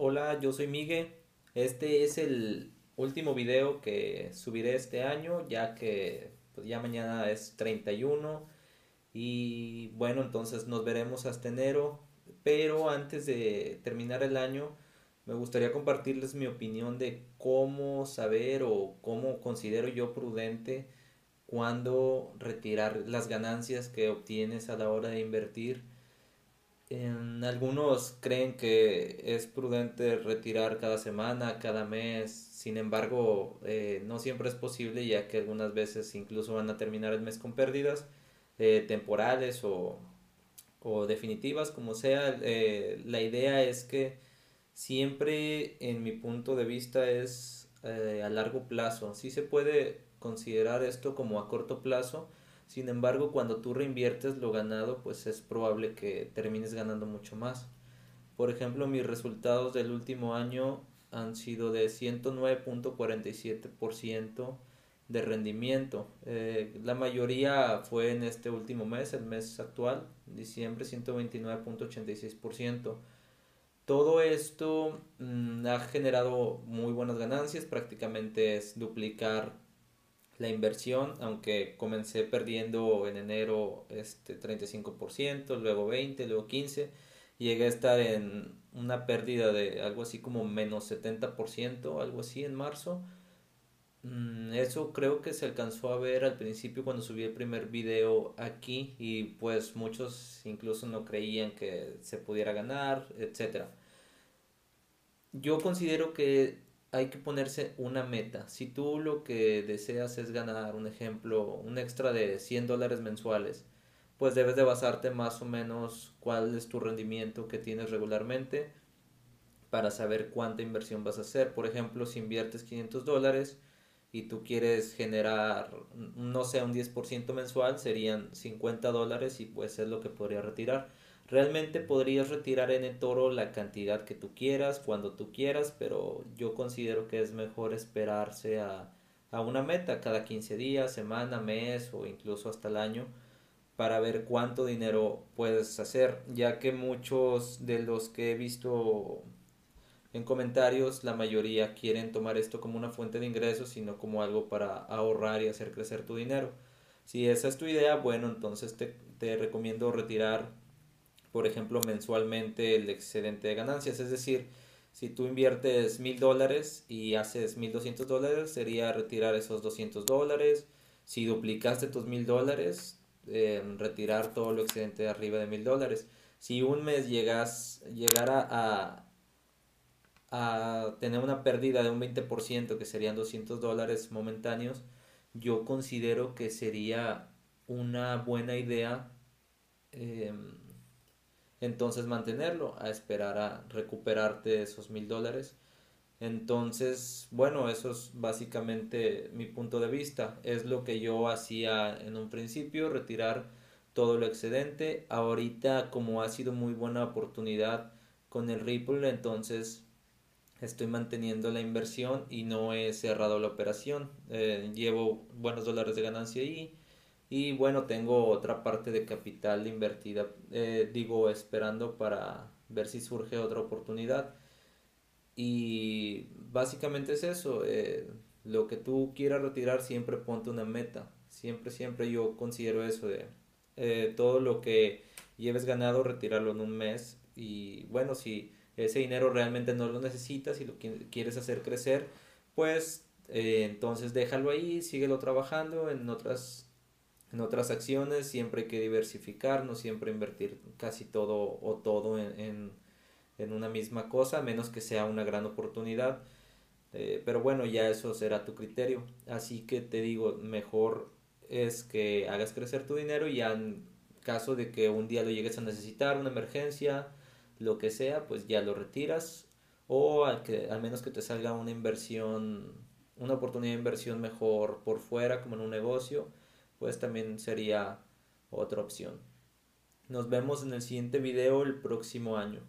Hola, yo soy Miguel. Este es el último video que subiré este año, ya que pues, ya mañana es 31 y bueno, entonces nos veremos hasta enero. Pero antes de terminar el año, me gustaría compartirles mi opinión de cómo saber o cómo considero yo prudente cuándo retirar las ganancias que obtienes a la hora de invertir algunos creen que es prudente retirar cada semana, cada mes, sin embargo eh, no siempre es posible ya que algunas veces incluso van a terminar el mes con pérdidas eh, temporales o, definitivas, como sea. Eh, la idea es que siempre en mi punto de vista es a largo plazo. Sí se puede considerar esto como a corto plazo, sin embargo, cuando tú reinviertes lo ganado, pues es probable que termines ganando mucho más. Por ejemplo, mis resultados del último año han sido de 109.47% de rendimiento. Eh, la mayoría fue en este último mes, el mes actual, diciembre 129.86%. Todo esto mm, ha generado muy buenas ganancias, prácticamente es duplicar la inversión, aunque comencé perdiendo en enero este 35%, luego 20%, luego 15%, llegué a estar en una pérdida de algo así como menos 70%, algo así en marzo. Mm, eso creo que se alcanzó a ver al principio cuando subí el primer video aquí y pues muchos incluso no creían que se pudiera ganar, etc. Yo considero que hay que ponerse una meta. Si tú lo que deseas es ganar, un ejemplo, un extra de 100 dólares mensuales, pues debes de basarte más o menos cuál es tu rendimiento que tienes regularmente para saber cuánta inversión vas a hacer. Por ejemplo, si inviertes 500 dólares y tú quieres generar, no sé, un 10% mensual, serían 50 dólares y pues es lo que podría retirar. Realmente podrías retirar en el toro la cantidad que tú quieras, cuando tú quieras, pero yo considero que es mejor esperarse a, a una meta cada 15 días, semana, mes o incluso hasta el año para ver cuánto dinero puedes hacer, ya que muchos de los que he visto en comentarios, la mayoría quieren tomar esto como una fuente de ingresos, sino como algo para ahorrar y hacer crecer tu dinero. Si esa es tu idea, bueno, entonces te, te recomiendo retirar por ejemplo, mensualmente el excedente de ganancias. Es decir, si tú inviertes mil dólares y haces mil doscientos dólares, sería retirar esos doscientos dólares. Si duplicaste tus mil dólares, eh, retirar todo lo excedente de arriba de mil dólares. Si un mes llegas, llegara a, a tener una pérdida de un 20%, que serían 200 dólares momentáneos, yo considero que sería una buena idea em, entonces mantenerlo, a esperar a recuperarte esos mil dólares. Entonces, bueno, eso es básicamente mi punto de vista. Es lo que yo hacía en un principio, retirar todo lo excedente. Ahorita, como ha sido muy buena oportunidad con el Ripple, entonces estoy manteniendo la inversión y no he cerrado la operación. Eh, llevo buenos dólares de ganancia ahí y bueno, tengo otra parte de capital invertida, eh, digo, esperando para ver si surge otra oportunidad. Y básicamente es eso, eh, lo que tú quieras retirar siempre ponte una meta. Siempre, siempre yo considero eso de eh, todo lo que lleves ganado, retirarlo en un mes. Y bueno, si ese dinero realmente no lo necesitas y lo quieres hacer crecer, pues entonces déjalo ahí, síguelo trabajando en otras en otras acciones siempre hay que diversificar, no siempre invertir casi todo o todo en, una misma cosa, a menos que sea una gran oportunidad. Eh, pero bueno, ya eso será tu criterio. Así que te digo, mejor es que hagas crecer tu dinero y en caso de que un día lo llegues a necesitar, una emergencia, lo que sea, pues ya lo retiras o al, que, al menos que te salga una inversión, una oportunidad de inversión mejor por fuera, como en un negocio pues también sería otra opción. Nos vemos en el siguiente video el próximo año.